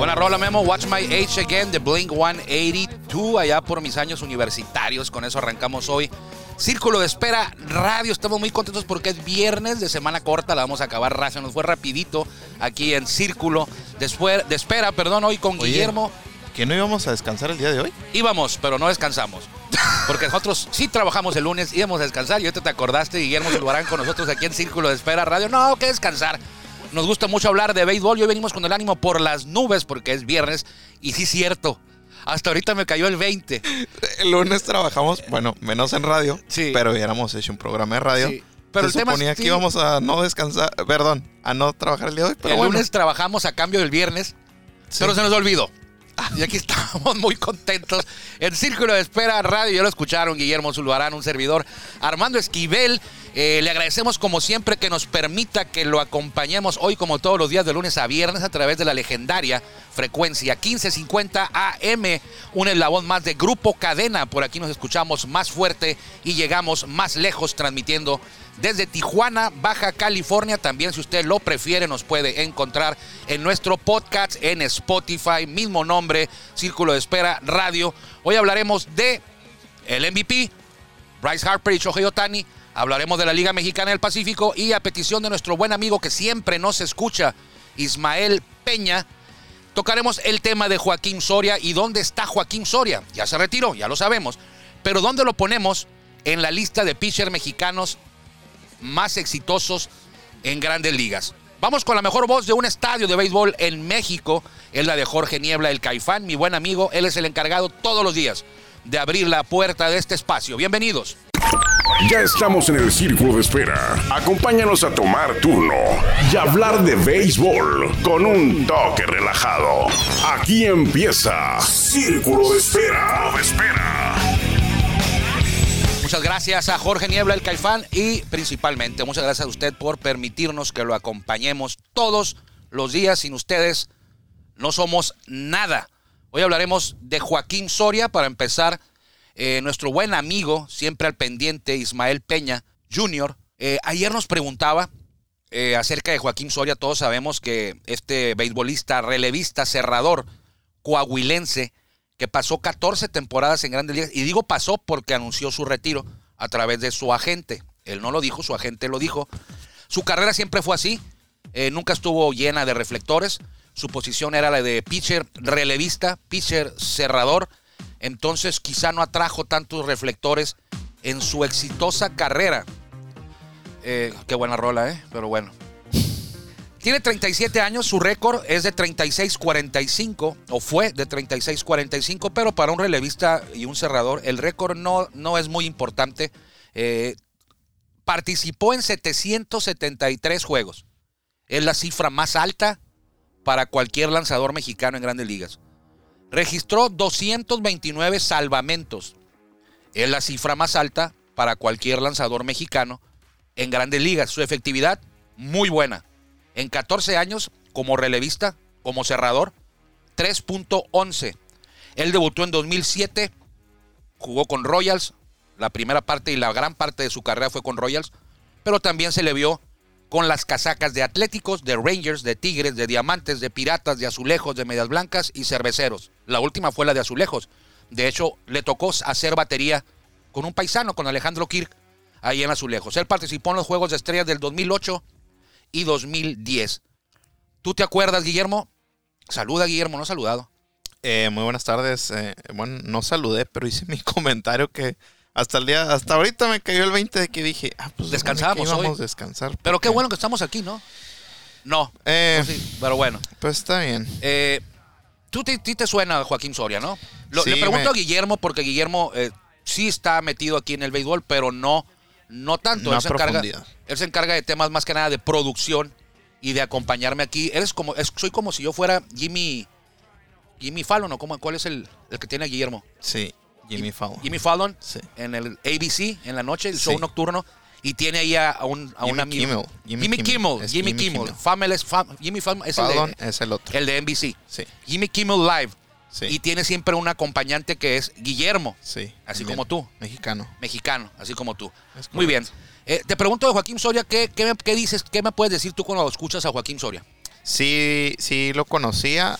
Buena rola, Memo. Watch My Age Again de Blink 182, allá por mis años universitarios. Con eso arrancamos hoy. Círculo de Espera Radio. Estamos muy contentos porque es viernes de semana corta. La vamos a acabar rápido. Nos fue rapidito aquí en Círculo de, de Espera. Perdón, hoy con Oye. Guillermo. ¿Que no íbamos a descansar el día de hoy? Íbamos, pero no descansamos. Porque nosotros sí trabajamos el lunes, íbamos a descansar y ahorita te acordaste, Guillermo Zulbarán con nosotros aquí en Círculo de Espera Radio. No, que descansar. Nos gusta mucho hablar de béisbol y hoy venimos con el ánimo por las nubes porque es viernes y sí cierto. Hasta ahorita me cayó el 20. El lunes trabajamos, bueno, menos en radio, Sí. pero hubiéramos hecho un programa de radio. Sí. Pero el Se tema es- suponía sí. que íbamos a no descansar, perdón, a no trabajar el día de hoy, pero el bueno. lunes trabajamos a cambio del viernes, pero se nos olvidó. Y aquí estamos muy contentos. En Círculo de Espera Radio, ya lo escucharon, Guillermo Zulbarán, un servidor. Armando Esquivel, eh, le agradecemos como siempre que nos permita que lo acompañemos hoy como todos los días de lunes a viernes a través de la legendaria frecuencia 1550 AM, un eslabón más de Grupo Cadena. Por aquí nos escuchamos más fuerte y llegamos más lejos transmitiendo desde Tijuana, Baja California. También si usted lo prefiere nos puede encontrar en nuestro podcast en Spotify, mismo nombre, Círculo de Espera Radio. Hoy hablaremos de el MVP, Bryce Harper y Shohei Otani. Hablaremos de la Liga Mexicana del Pacífico y a petición de nuestro buen amigo que siempre nos escucha, Ismael Peña, tocaremos el tema de Joaquín Soria y dónde está Joaquín Soria. Ya se retiró, ya lo sabemos. Pero ¿dónde lo ponemos en la lista de pitchers mexicanos más exitosos en grandes ligas? Vamos con la mejor voz de un estadio de béisbol en México. Es la de Jorge Niebla, el Caifán, mi buen amigo. Él es el encargado todos los días de abrir la puerta de este espacio. Bienvenidos. Ya estamos en el círculo de espera. Acompáñanos a tomar turno y hablar de béisbol con un toque relajado. Aquí empieza Círculo de Espera. De espera. Muchas gracias a Jorge Niebla, el Caifán, y principalmente muchas gracias a usted por permitirnos que lo acompañemos todos los días. Sin ustedes no somos nada. Hoy hablaremos de Joaquín Soria para empezar. eh, nuestro buen amigo, siempre al pendiente, Ismael Peña Jr., eh, ayer nos preguntaba eh, acerca de Joaquín Soria. Todos sabemos que este beisbolista, relevista, cerrador, coahuilense, que pasó 14 temporadas en Grandes Ligas, y digo pasó porque anunció su retiro a través de su agente. Él no lo dijo, su agente lo dijo. Su carrera siempre fue así, eh, nunca estuvo llena de reflectores. Su posición era la de pitcher relevista, pitcher cerrador. Entonces quizá no atrajo tantos reflectores en su exitosa carrera. Eh, qué buena rola, ¿eh? Pero bueno. Tiene 37 años, su récord es de 36-45, o fue de 36-45, pero para un relevista y un cerrador, el récord no, no es muy importante. Eh, participó en 773 juegos. Es la cifra más alta para cualquier lanzador mexicano en grandes ligas. Registró 229 salvamentos. Es la cifra más alta para cualquier lanzador mexicano en grandes ligas. Su efectividad, muy buena. En 14 años, como relevista, como cerrador, 3.11. Él debutó en 2007, jugó con Royals, la primera parte y la gran parte de su carrera fue con Royals, pero también se le vio con las casacas de Atléticos, de Rangers, de Tigres, de Diamantes, de Piratas, de Azulejos, de Medias Blancas y Cerveceros. La última fue la de Azulejos. De hecho, le tocó hacer batería con un paisano, con Alejandro Kirk, ahí en Azulejos. Él participó en los Juegos de Estrellas del 2008 y 2010. ¿Tú te acuerdas, Guillermo? Saluda, Guillermo, no ha saludado. Eh, muy buenas tardes. Eh, bueno, no saludé, pero hice mi comentario que hasta el día, hasta ahorita me cayó el 20 de que dije, ah, pues íbamos hoy. a descansar. Pero qué bueno que estamos aquí, ¿no? No, Eh, sí, pero bueno. Pues está bien. Eh, tú te, suena Joaquín Soria, ¿no? Lo- Sí, le pregunto me- a Guillermo porque Guillermo eh, sí está metido aquí en el béisbol, pero no, no tanto. No él, se encarga, él se encarga de temas más que nada de producción y de acompañarme aquí. Eres como, es- soy como si yo fuera Jimmy, Jimmy Fallon, ¿o cómo, cuál es el, el que tiene a Guillermo? Sí, Jimmy Fallon. Jimmy Fallon Sí. en el ABC en la noche, el Sí. show nocturno. Y tiene ahí a, un, a un amigo. Kimmel. Jimmy, Jimmy Kimmel. Kimmel. Jimmy Kimmel. Kimmel. Fam- Jimmy Fallon es el de- es el otro. el de NBC. Sí. Jimmy Kimmel Live. Sí. Y tiene siempre un acompañante que es Guillermo, Sí. Así como tú. Mexicano. mexicano, así como tú. Muy bien. Eh, te pregunto de Joaquín Soria, ¿qué, qué, me- qué dices, qué me puedes decir tú cuando escuchas a Joaquín Soria? Sí, sí lo conocía.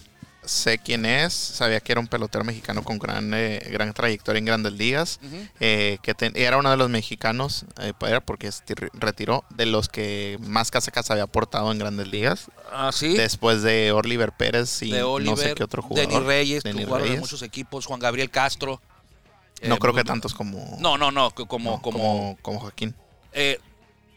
Sé quién es. Sabía que era un pelotero mexicano con gran, eh, gran trayectoria en grandes ligas. eh, que ten- era uno de los mexicanos, eh, era porque se tir- retiró, de los que más casacas había aportado en grandes ligas. Ah, sí. Después de Oliver Pérez y de Oliver, no sé qué otro jugador. Denis Reyes, Denis de muchos equipos, Juan Gabriel Castro. No Eh, creo que tantos como, No, no, no, como, no, como, como, como Joaquín. eh,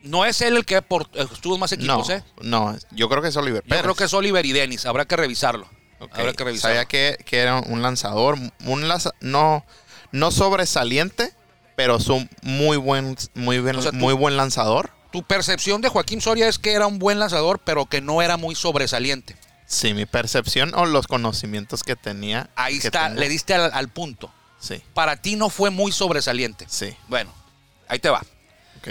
no es él el que por, estuvo más equipos, no, ¿eh? no, yo creo que es Oliver Yo Pérez. creo que es Oliver y Denis, habrá que revisarlo. Ok, Habrá que revisarlo. Sabía que, que era un lanzador, un lanza- no, no sobresaliente, pero es un muy buen, muy buen, O sea, tú- muy buen lanzador. Tu percepción de Joaquín Soria es que era un buen lanzador, pero que no era muy sobresaliente. Sí, mi percepción o los conocimientos que tenía. Ahí que está, tengo. le diste al, al punto. Sí, Para ti no fue muy sobresaliente. sí, Bueno, ahí te va. ok.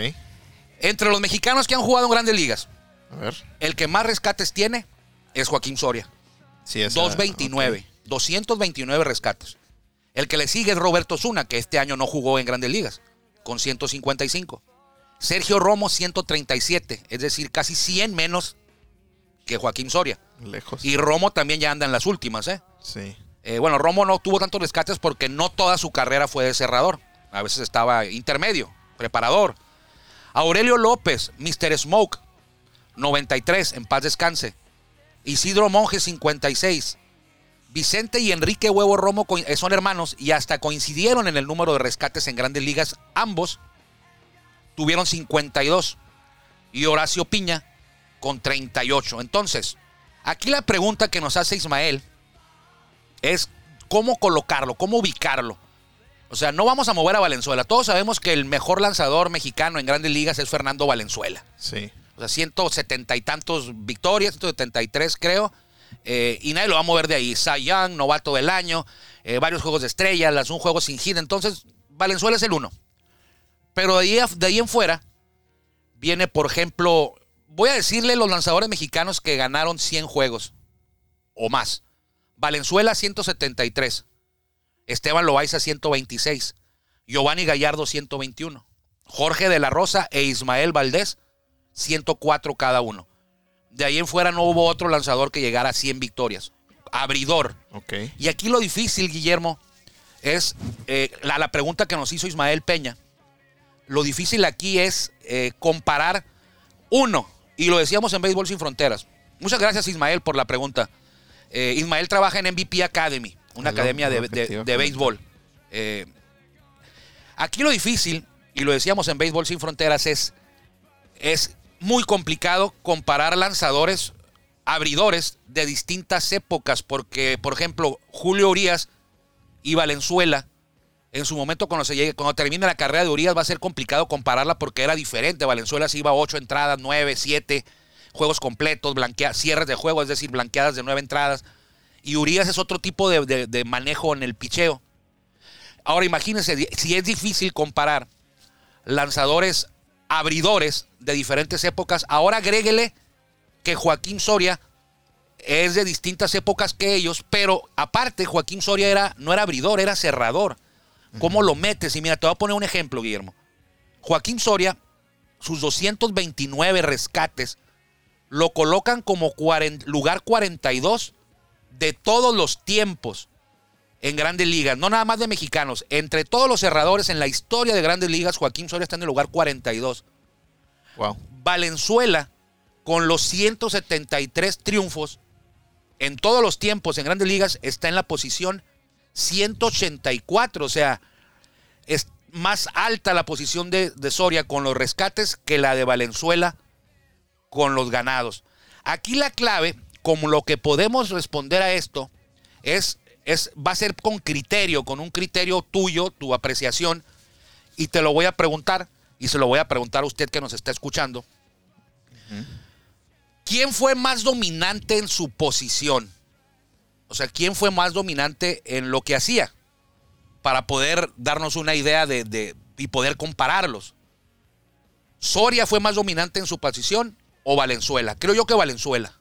Entre los mexicanos que han jugado en grandes ligas, A ver. el que más rescates tiene es Joaquín Soria. Sí, esa- 229. 229 rescates. El que le sigue es Roberto Zuna, que este año no jugó en grandes ligas, con 155. Sergio Romo, 137, es decir, casi 100 menos que Joaquín Soria. Lejos. Y Romo también ya anda en las últimas, ¿eh? Sí. Eh, bueno, Romo no tuvo tantos rescates porque no toda su carrera fue de cerrador. A veces estaba intermedio, preparador. Aurelio López, Mr. Smoke, 93, en paz descanse. Isidro Monge, 56. Vicente y Enrique Huevo Romo eh, son hermanos y hasta coincidieron en el número de rescates en grandes ligas. Ambos tuvieron 52. Y Horacio Piña con 38. Entonces, aquí la pregunta que nos hace Ismael es cómo colocarlo, cómo ubicarlo. O sea, no vamos a mover a Valenzuela. Todos sabemos que el mejor lanzador mexicano en grandes ligas es Fernando Valenzuela. Sí. O sea, 170 y tantos victorias, 173 creo. Eh, y nadie lo va a mover de ahí. Cy Young, novato del año, eh, varios juegos de estrellas, un juego sin hit. Entonces, Valenzuela es el uno. Pero de ahí, de ahí en fuera, viene, por ejemplo, voy a decirle los lanzadores mexicanos que ganaron 100 juegos o más. Valenzuela 173, Esteban Loaiza 126, Giovanni Gallardo 121, Jorge de la Rosa e Ismael Valdés 104 cada uno. De ahí en fuera no hubo otro lanzador que llegara a 100 victorias. Abridor. Y aquí lo difícil, Guillermo, es eh, la, la pregunta que nos hizo Ismael Peña. Lo difícil aquí es eh, comparar uno, y lo decíamos en Béisbol Sin Fronteras. Muchas gracias, Ismael, por la pregunta. Eh, Ismael trabaja en MVP Academy, una academia de, de- béisbol. Aquí lo difícil, y lo decíamos en Béisbol Sin Fronteras, es, es muy complicado comparar lanzadores, abridores de distintas épocas, porque, por ejemplo, Julio Urias y Valenzuela, en su momento cuando, se llegue, cuando termine la carrera de Urias va a ser complicado compararla porque era diferente. Valenzuela se iba a 8 entradas, 9, 7, juegos completos, cierres de juego, es decir, blanqueadas de 9 entradas. Y Urias es otro tipo de, de- de manejo en el picheo. Ahora imagínense, si es difícil comparar lanzadores abridores de diferentes épocas, ahora agréguele que Joaquín Soria es de distintas épocas que ellos, pero aparte Joaquín Soria era, no era abridor, era cerrador. ¿Cómo lo metes? Y mira, te voy a poner un ejemplo, Guillermo. Joaquín Soria, sus 229 rescates, lo colocan como lugar 42 de todos los tiempos en grandes ligas, no nada más de mexicanos. Entre todos los cerradores en la historia de grandes ligas, Joaquín Soria está en el lugar 42. Wow. Valenzuela, con los 173 triunfos en todos los tiempos en grandes ligas, está en la posición 184. O sea, es más alta la posición de, de Soria con los rescates que la de Valenzuela con los ganados. Aquí la clave, como lo que podemos responder a esto, es, es, va a ser con criterio, con un criterio tuyo, tu apreciación, y te lo voy a preguntar, y se lo voy a preguntar a usted que nos está escuchando. ¿Quién fue más dominante en su posición? O sea, ¿quién fue más dominante en lo que hacía? Para poder darnos una idea de, de- y poder compararlos. ¿Soria fue más dominante en su posición o Valenzuela? Creo yo que Valenzuela.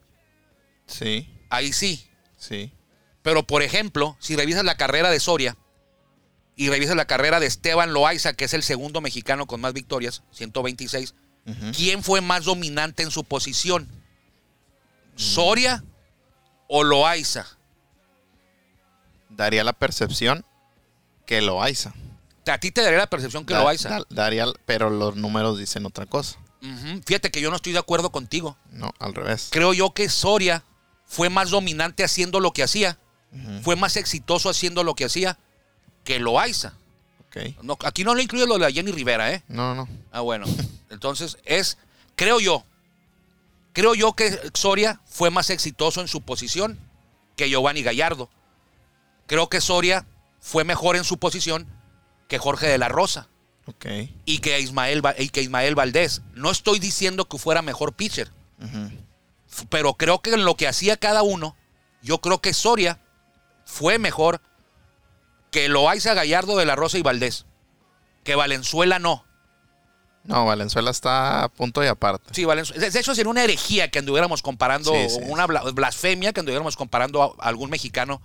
Sí, Ahí sí. sí. Pero, por ejemplo, si revisas la carrera de Soria y revisas la carrera de Esteban Loaiza, que es el segundo mexicano con más victorias, 126, Ujú. ¿quién fue más dominante en su posición? ¿Soria o Loaiza? Daría la percepción que Loaiza. A ti te daría la percepción que Da- Loaiza. da- daría, pero los números dicen otra cosa. Fíjate que yo no estoy de acuerdo contigo. No, al revés. Creo yo que Soria fue más dominante haciendo lo que hacía, Fue más exitoso haciendo lo que hacía que Loaiza. Ok. No, aquí no le incluye lo de la Jenny Rivera, ¿eh? No, no. Ah, bueno. Entonces, es, creo yo, creo yo que Soria fue más exitoso en su posición que Giovanni Gallardo. Creo que Soria fue mejor en su posición que Jorge de la Rosa Ok. y que Ismael, y que Ismael Valdés. No estoy diciendo que fuera mejor pitcher, pero creo que en lo que hacía cada uno, yo creo que Soria fue mejor que Loaiza, Gallardo, de la Rosa y Valdés. Que Valenzuela no. No, Valenzuela está a punto y aparte. Sí, Valenzuela. De hecho, sería una herejía que anduviéramos comparando, Sí, sí, una bla- blasfemia que anduviéramos comparando a algún mexicano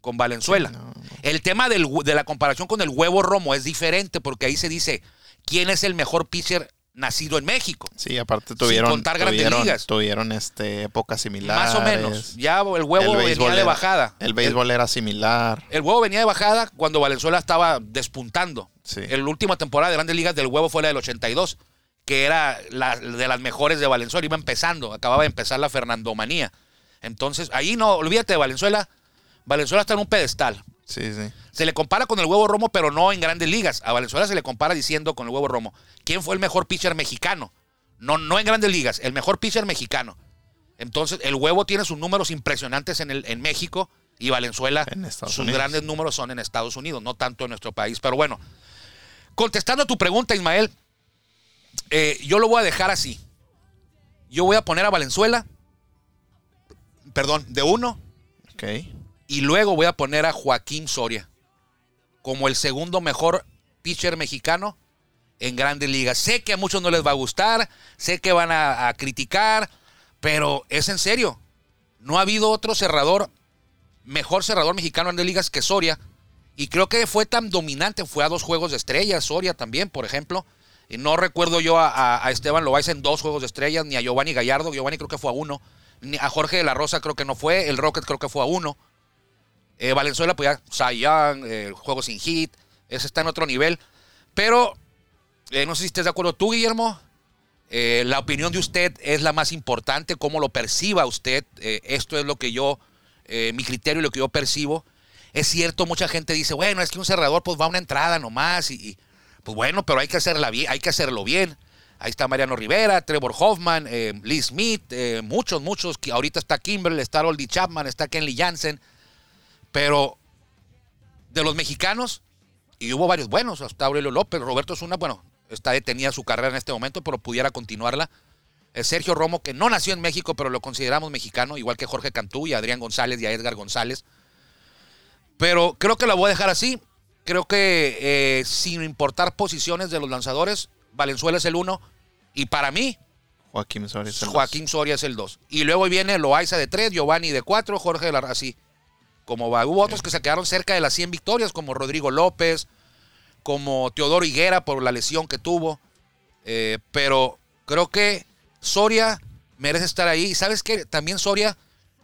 con Valenzuela. No. El tema del de la comparación con el huevo romo es diferente porque ahí se dice quién es el mejor pitcher nacido en México. Sí, aparte tuvieron, contar grandes tuvieron, ligas. tuvieron este, épocas similares. Más o menos. Ya el huevo El venía de era- bajada. El béisbol era similar. El, el huevo venía de bajada cuando Valenzuela estaba despuntando. Sí. La última temporada de Grandes Ligas del huevo fue la del 82, que era la, de las mejores de Valenzuela. Iba empezando, acababa de empezar la Fernandomanía. Entonces, ahí no, olvídate de Valenzuela. Valenzuela está en un pedestal. Sí, sí. Se le compara con el huevo romo, pero no en grandes ligas. A Valenzuela se le compara diciendo con el huevo romo. ¿Quién fue el mejor pitcher mexicano? No, no en grandes ligas, el mejor pitcher mexicano. Entonces, el huevo tiene sus números impresionantes en, el, en México y Valenzuela, sus Unidos. grandes números son en Estados Unidos, no tanto en nuestro país. Pero bueno, contestando a tu pregunta, Ismael, eh, yo lo voy a dejar así. Yo voy a poner a Valenzuela, perdón, de uno, Ok. Y luego voy a poner a Joaquín Soria como el segundo mejor pitcher mexicano en grandes ligas. Sé que a muchos no les va a gustar, sé que van a, criticar, pero es en serio. No ha habido otro cerrador, mejor cerrador mexicano en grandes ligas que Soria. Y creo que fue tan dominante, fue a dos juegos de estrellas, Soria también, por ejemplo. Y no recuerdo yo a, Esteban Loaiza en dos juegos de estrellas, ni a Giovanni Gallardo, Giovanni creo que fue a uno, ni a Jorge de la Rosa creo que no fue, el Rocket creo que fue a uno. Eh, Valenzuela, pues ya, Young, eh, juego sin hit, ese está en otro nivel. Pero, eh, no sé si estés de acuerdo tú, Guillermo. Eh, la opinión de usted es la más importante, cómo lo perciba usted. Esto es lo que yo, mi criterio y lo que yo percibo. Es cierto, mucha gente dice, bueno, es que un cerrador pues va a una entrada nomás y, y, pues bueno, pero hay que hacerla bien, hay que hacerlo bien. Ahí está Mariano Rivera, Trevor Hoffman, Lee Smith, muchos, muchos. Ahorita está Kimberly, está Oldie Chapman, está Kenley Jansen. Pero de los mexicanos, y hubo varios buenos, hasta Aurelio López, Roberto Zuna, bueno, está detenida su carrera en este momento, pero pudiera continuarla. Eh, Sergio Romo, que no nació en México, pero lo consideramos mexicano, igual que Jorge Cantú y a Adrián González y a Edgar González. Pero creo que la voy a dejar así. Creo que eh, sin importar posiciones de los lanzadores, Valenzuela es el uno. Y para mí, Joaquín Soria. es el Joaquín Soria es el 2. Y luego viene Loaiza de 3, Giovanni de 4, Jorge de la así. Como va. Hubo otros que se quedaron cerca de las 100 victorias, como Rodrigo López, como Teodoro Higuera por la lesión que tuvo. Eh, pero creo que Soria merece estar ahí. Y sabes que también Soria,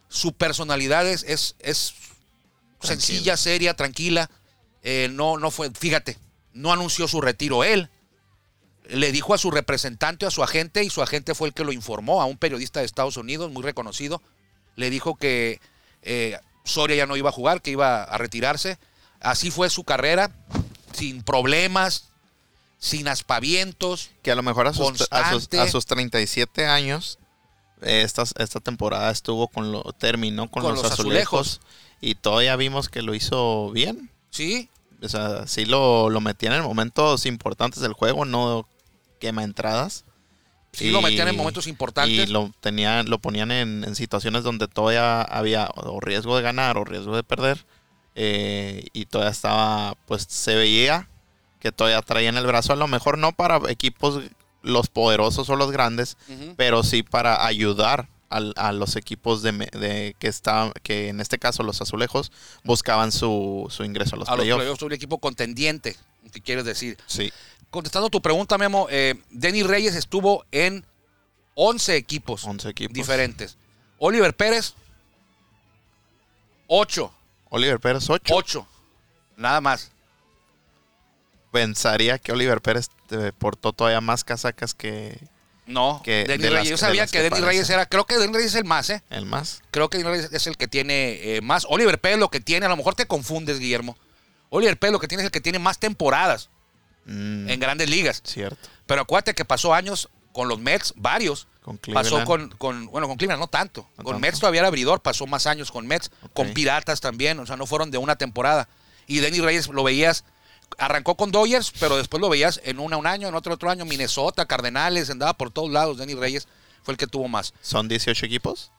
su personalidad es, es, es sencilla, seria, tranquila. Eh, no, no fue, fíjate, no anunció su retiro él le dijo a su representante, a su agente, y su agente fue el que lo informó, a un periodista de Estados Unidos muy reconocido, le dijo que eh, Soria ya no iba a jugar, que iba a retirarse. Así fue su carrera, sin problemas, sin aspavientos. Que a lo mejor a sus, a sus, a sus 37 años, eh, esta, esta temporada estuvo con lo, terminó con, Con los, los azulejos, y todavía vimos que lo hizo bien. Sí, O sea, sí lo, lo metían en momentos importantes del juego, no quema entradas. Sí, lo metían en momentos importantes. Y lo, tenían, lo ponían en, en situaciones donde todavía había o riesgo de ganar o riesgo de perder. eh, y todavía estaba, pues se veía que todavía traían el brazo. A lo mejor no para equipos los poderosos o los grandes, Ujú. pero sí para ayudar al- a, los equipos de, de que está, que en este caso los azulejos buscaban su, su ingreso a los a los playoffs. playoffs, un equipo contendiente, ¿qué quieres decir? Sí, Contestando tu pregunta, Memo, eh, Denny Reyes estuvo en 11 equipos 11 equipos. diferentes. Oliver Pérez, 8. Oliver Pérez 8. 8. Nada más. Pensaría que Oliver Pérez eh, portó todavía más casacas que No, Que Denny de las- Reyes. Yo sabía que que Denny parece. Reyes era, creo que Denny Reyes es el más, ¿eh? el más. Creo que Denny Reyes es el que tiene eh, más. Oliver Pérez lo que tiene, a lo mejor te confundes, Guillermo. Oliver Pérez lo que tiene es el que tiene más temporadas Mm, en grandes ligas. cierto. Pero acuérdate que pasó años con los Mets, varios. Con Pasó con, con- bueno, con Cleveland no tanto. No con tanto. Mets todavía era abridor, pasó más años con Mets, con. Piratas también, o sea, no fueron de una temporada. Y Denny Reyes lo veías, arrancó con Dodgers, pero después lo veías en una un año, en otro otro año, Minnesota, Cardenales, andaba por todos lados. Denny Reyes fue el que tuvo más. ¿Son 18 equipos?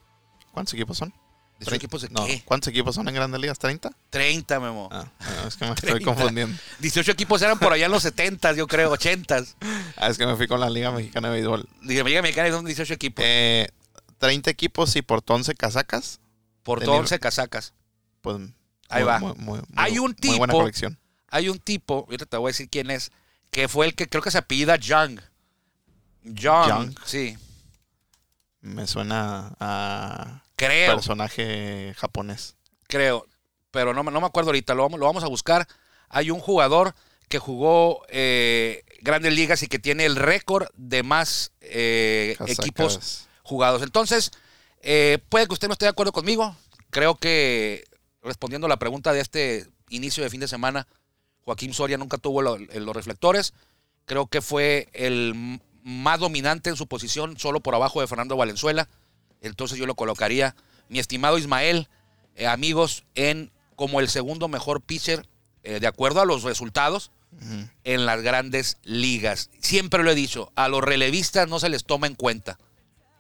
¿Cuántos equipos son? ¿De esos Tre- equipos de no, qué? ¿Cuántos equipos son en Grandes Ligas? ¿30? 30, Memo. Ah, es que me estoy 30. confundiendo. 18 equipos eran por allá en los 70, yo creo, 80. Ah, es que me fui con la Liga Mexicana de Béisbol. Dije, Liga Mexicana son 18 equipos. Eh, 30 equipos y por 11 casacas. por Denny- 11 casacas. Pues Ahí muy- va. muy- muy- Hay un Muy buena tipo- colección. Hay un tipo, ahorita te voy a decir quién es, que fue el que creo que se apellida Young. Young. Young. Sí, Me suena a creo, personaje japonés. creo. Pero no, me- no me acuerdo ahorita, lo vamos, lo vamos a buscar. Hay un jugador que jugó eh, grandes ligas y que tiene el récord de más eh, equipos jugados. Entonces, eh, puede que usted no esté de acuerdo conmigo. Creo que respondiendo a la pregunta de este inicio de fin de semana, Joaquín Soria nunca tuvo lo- los reflectores. Creo que fue el más dominante en su posición, solo por abajo de Fernando Valenzuela. Entonces yo lo colocaría, mi estimado Ismael, eh, amigos, en como el segundo mejor pitcher, eh, de acuerdo a los resultados, en las grandes ligas. Siempre lo he dicho, a los relevistas no se les toma en cuenta.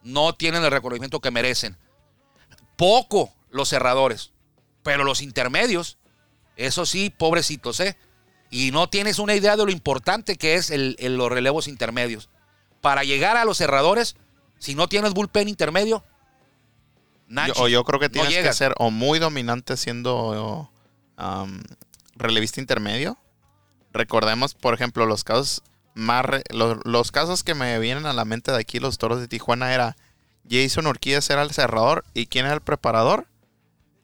No tienen el reconocimiento que merecen. Poco los cerradores, pero los intermedios, eso sí, pobrecitos, ¿eh? Y no tienes una idea de lo importante que es el, el- los relevos intermedios. Para llegar a los cerradores, si no tienes bullpen intermedio, Yo, Nachi, o yo creo que no tienes que ser o muy dominante siendo um, relevista intermedio. Recordemos, por ejemplo, los casos más re- los, los casos que me vienen a la mente de aquí, los toros de Tijuana, era Jason Urquídez era el cerrador y quién era el preparador?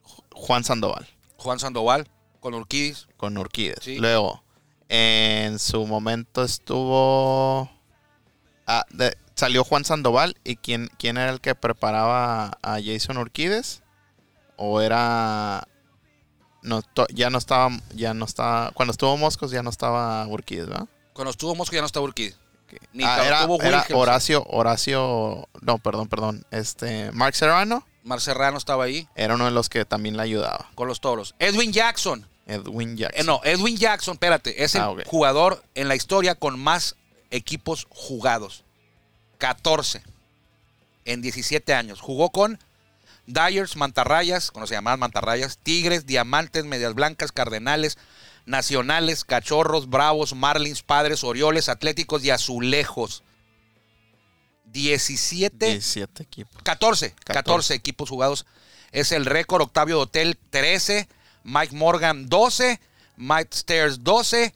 Ju- Juan Sandoval Juan Sandoval con Urquidis. con Urquídez. Sí. Luego, en su momento estuvo. Ah, de- salió Juan Sandoval y quién, quién era el que preparaba a Jason Urquídez o era no to- ya no estaba ya no estaba cuando estuvo Moscos ya no estaba Urquídez ¿verdad? Cuando estuvo Mosco ya no estaba Urquidis. Ni Ah, era. Horacio Horacio no perdón perdón este Mark Serrano Mar Serrano estaba ahí era uno de los que también le ayudaba con los toros. Edwin Jackson. Edwin Jackson Eh, no, Edwin Jackson, espérate, es el Ah, jugador en la historia con más equipos jugados. 14 en 17 años. Jugó con Dyers, Mantarrayas, cuando se llamaban Mantarrayas, Tigres, Diamantes, Medias Blancas, Cardenales, Nacionales, Cachorros, Bravos, Marlins, Padres, Orioles, Atléticos y Azulejos. 17 17 equipos 14, 14, 14 equipos jugados. Es el récord. Octavio Dotel 13, Mike Morgan 12, Mike Stairs 12,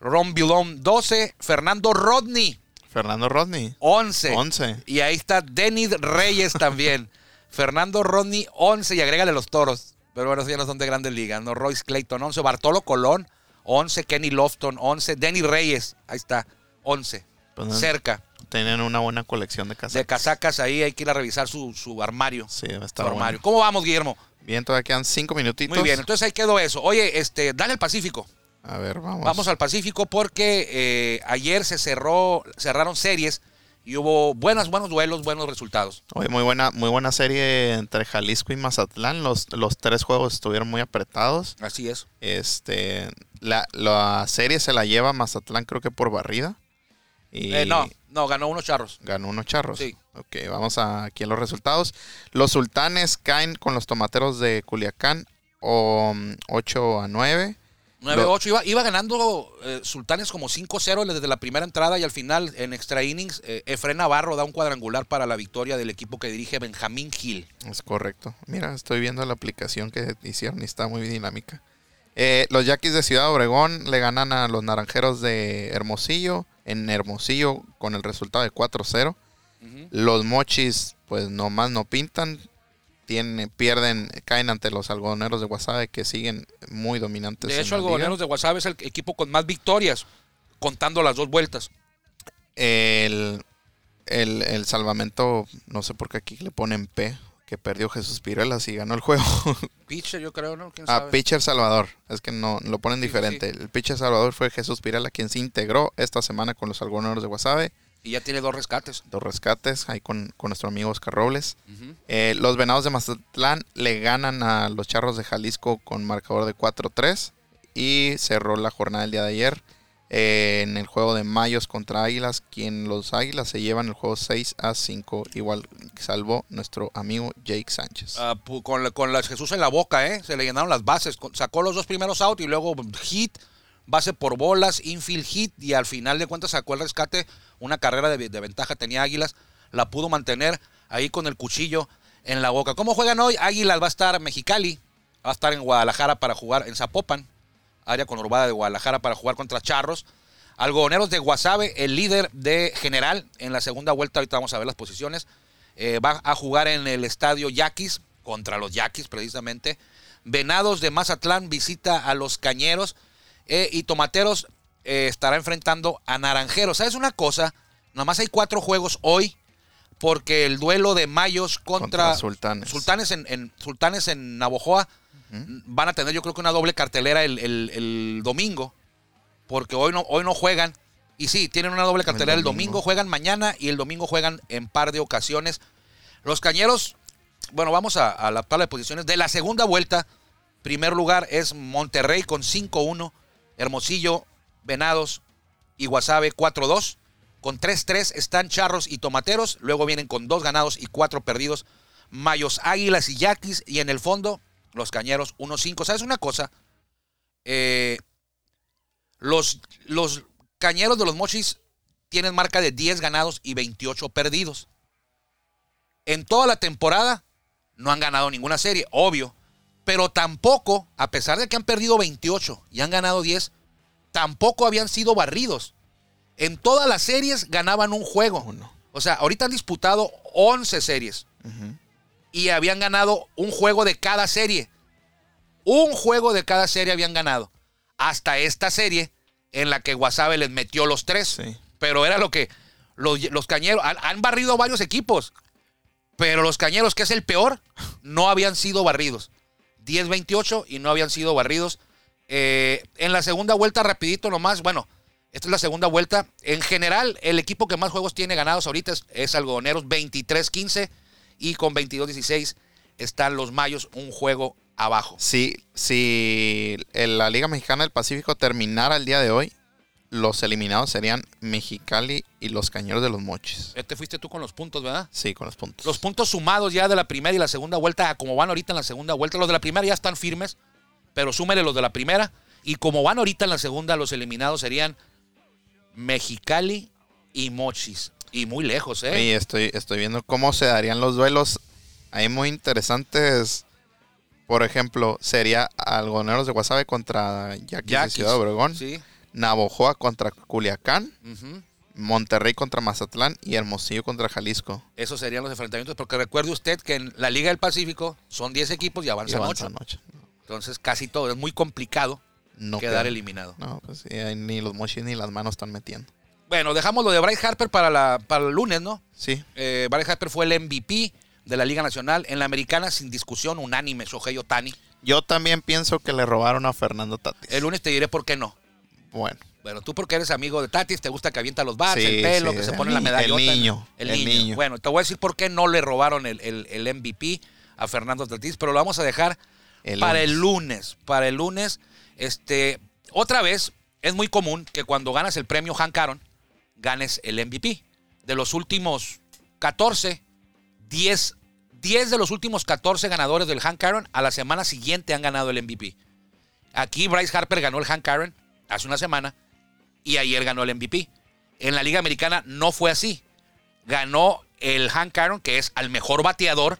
Ron Bilón 12, Fernando Rodney Fernando Rodney 11. 11 Y ahí está Denis Reyes también. Fernando Rodney 11 y agrégale los toros. Pero bueno, esos ya no son de grandes ligas. ¿no? Royce Clayton 11, Bartolo Colón 11, Kenny Lofton 11, Denny Reyes, ahí está, 11. Pues Cerca Tienen una buena colección de casacas. de casacas ahí, hay que ir a revisar su, su armario. Sí, debe Su armario. bueno. ¿Cómo vamos, Guillermo? Bien, todavía quedan cinco minutitos. Muy bien, entonces ahí quedó eso. Oye, este, dale al Pacífico. A ver, vamos. Vamos al Pacífico porque eh, ayer se cerró, cerraron series y hubo buenas, buenos duelos, buenos resultados. Oye, muy buena, muy buena serie entre Jalisco y Mazatlán. Los, los tres juegos estuvieron muy apretados. Así es. Este, la, la serie se la lleva Mazatlán, creo que por barrida. Y Eh, no, no, ganó unos charros. ganó unos charros. Sí. Ok, vamos a, aquí a los resultados. Los sultanes caen con los tomateros de Culiacán o, mm, 8 a 9. 9-8. Iba, iba ganando eh, Sultanes como 5-0 desde la primera entrada y al final, en extra innings, eh, Efren Navarro da un cuadrangular para la victoria del equipo que dirige Benjamín Gil. Es correcto. Mira, estoy viendo la aplicación que hicieron y está muy dinámica. Eh, los Yaquis de Ciudad Obregón le ganan a los Naranjeros de Hermosillo. En Hermosillo con el resultado de 4-0. Los Mochis, pues nomás no pintan. Tienen, pierden, caen ante los algodoneros de Guasave que siguen muy dominantes. De hecho. Algodoneros de Guasave es el equipo con más victorias, contando las dos vueltas. El, el, el salvamento, no sé por qué aquí le ponen P, que perdió Jesús Pirelas y ganó el juego. Pitcher, yo creo, ¿no? ¿Quién Ah, pitcher Salvador. Es que no lo ponen Sí, diferente. El pitcher Salvador fue Jesús Pirela quien se integró esta semana con los algodoneros de Guasave. Y ya tiene dos rescates. Dos rescates ahí con, con nuestro amigo Oscar Robles. Eh, los venados de Mazatlán le ganan a los charros de Jalisco con marcador de 4-3. Y cerró la jornada el día de ayer eh, en el juego de Mayos contra Águilas. Quien los Águilas se llevan el juego 6 a 5. Igual salvó nuestro amigo Jake Sánchez. Ah, con, la- con las Jesús en la boca, ¿eh? Se le llenaron las bases. Sacó los dos primeros out y luego hit, base por bolas, infield hit y al final de cuentas sacó el rescate. Una carrera de, de ventaja tenía Águilas. La pudo mantener ahí con el cuchillo en la boca. ¿Cómo juegan hoy? Águilas va a estar Mexicali. Va a estar en Guadalajara para jugar en Zapopan. Área conurbada de Guadalajara para jugar contra Charros. Algodoneros de Guasave, el líder de general en la segunda vuelta. Ahorita vamos a ver las posiciones. Eh, va a jugar en el estadio Yaquis contra los Yaquis precisamente. Venados de Mazatlán visita a los Cañeros eh, y Tomateros eh, estará enfrentando a Naranjeros. ¿Sabes una cosa? Nomás hay cuatro juegos hoy porque el duelo de Mayos contra, Contra Sultanes. Sultanes en, en- Sultanes en Navojoa van a tener yo creo que una doble cartelera el, el- el domingo porque hoy no, hoy no juegan. Y sí, tienen una doble cartelera. El domingo. domingo juegan mañana y el domingo juegan en par de ocasiones. Los cañeros, bueno, vamos a, a la tabla de posiciones. De la segunda vuelta, primer lugar es Monterrey con 5-1. Hermosillo, Venados y Guasave 4-2. Con 3-3 están Charros y Tomateros. Luego vienen con dos ganados y cuatro perdidos. Mayos, Águilas y Yaquis. Y en el fondo, los Cañeros 1-5. ¿Sabes una cosa? Eh, los, los Cañeros de los Mochis tienen marca de 10 ganados y 28 perdidos. En toda la temporada no han ganado ninguna serie, obvio. Pero tampoco, a pesar de que han perdido 28 y han ganado 10, tampoco habían sido barridos. En todas las series ganaban un juego. Uno. O sea, ahorita han disputado 11 series y habían ganado un juego de cada serie. Un juego de cada serie habían ganado. Hasta esta serie en la que Guasave les metió los tres. Sí. Pero era lo que los, los cañeros han, han barrido varios equipos. Pero los cañeros, que es el peor, no habían sido barridos. 10-28 y no habían sido barridos. Eh, en la segunda vuelta, rapidito nomás, bueno, esta es la segunda vuelta. En general, el equipo que más juegos tiene ganados ahorita es, Algodoneros, 23-15. Y con 22-16 están los Mayos, un juego abajo. Si, si el- la Liga Mexicana del Pacífico terminara el día de hoy, los eliminados serían Mexicali y los Cañeros de los Mochis. Este fuiste tú con los puntos, ¿verdad? Sí, con los puntos. Los puntos sumados ya de la primera y la segunda vuelta, como van ahorita en la segunda vuelta, los de la primera ya están firmes, pero súmele los de la primera. Y como van ahorita en la segunda, los eliminados serían Mexicali y Mochis. Y muy lejos, ¿eh? Y estoy, estoy viendo cómo se darían los duelos. Hay muy interesantes. Por ejemplo, sería Algoneros de Guasave contra Yaquis, de Yaquis. Ciudad Obregón. Sí. Navojoa contra Culiacán. Monterrey contra Mazatlán y Hermosillo contra Jalisco. Esos serían los enfrentamientos, porque recuerde usted que en la Liga del Pacífico son 10 equipos y Y avanzan 8. avanzan. Entonces casi todo, es muy complicado No quedar queda- eliminado. No, pues sí, ahí ni los mochis ni las manos están metiendo. Bueno, dejamos lo de Bryce Harper para, la, para el lunes, ¿no? Sí, Eh, Bryce Harper fue el MVP de la Liga Nacional. En la Americana, sin discusión, unánime, Shohei Otani. yo también pienso que le robaron a Fernando Tatis. El lunes te diré por qué no. Bueno, Bueno, tú porque eres amigo de Tatis, te gusta que avienta los bats, Sí, el pelo, sí, que se pone la medallota. el niño, El, el niño. niño. Bueno, te voy a decir por qué no le robaron el, el- el MVP a Fernando Tatis, pero lo vamos a dejar para el lunes. Para el lunes, este, otra vez, es muy común que cuando ganas el premio Hank Aaron, ganes el MVP. De los últimos 14, 10, 10 de los últimos 14 ganadores del Hank Aaron a la semana siguiente han ganado el MVP. Aquí Bryce Harper ganó el Hank Aaron hace una semana y ayer ganó el MVP. En la Liga Americana no fue así. Ganó el Hank Aaron, que es al mejor bateador,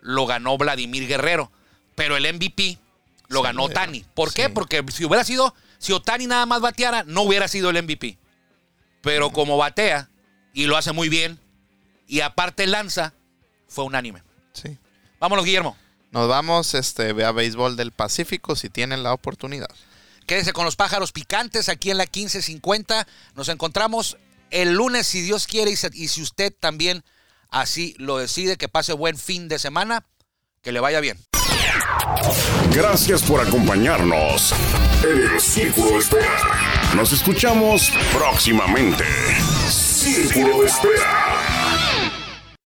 lo ganó Vladimir Guerrero. Pero el MVP lo ganó Otani. ¿Por qué? Porque si hubiera sido, si Otani nada más bateara, no hubiera sido el MVP. Pero como batea y lo hace muy bien, y aparte lanza, fue unánime. Sí. Vámonos, Guillermo. Nos vamos, este, ve a béisbol del Pacífico si tienen la oportunidad. Quédese con los pájaros picantes aquí en la 1550. Nos encontramos el lunes, si Dios quiere, y si usted también así lo decide, que pase buen fin de semana, que le vaya bien. Gracias por acompañarnos en el Círculo de Espera. Nos escuchamos próximamente. Círculo de Espera.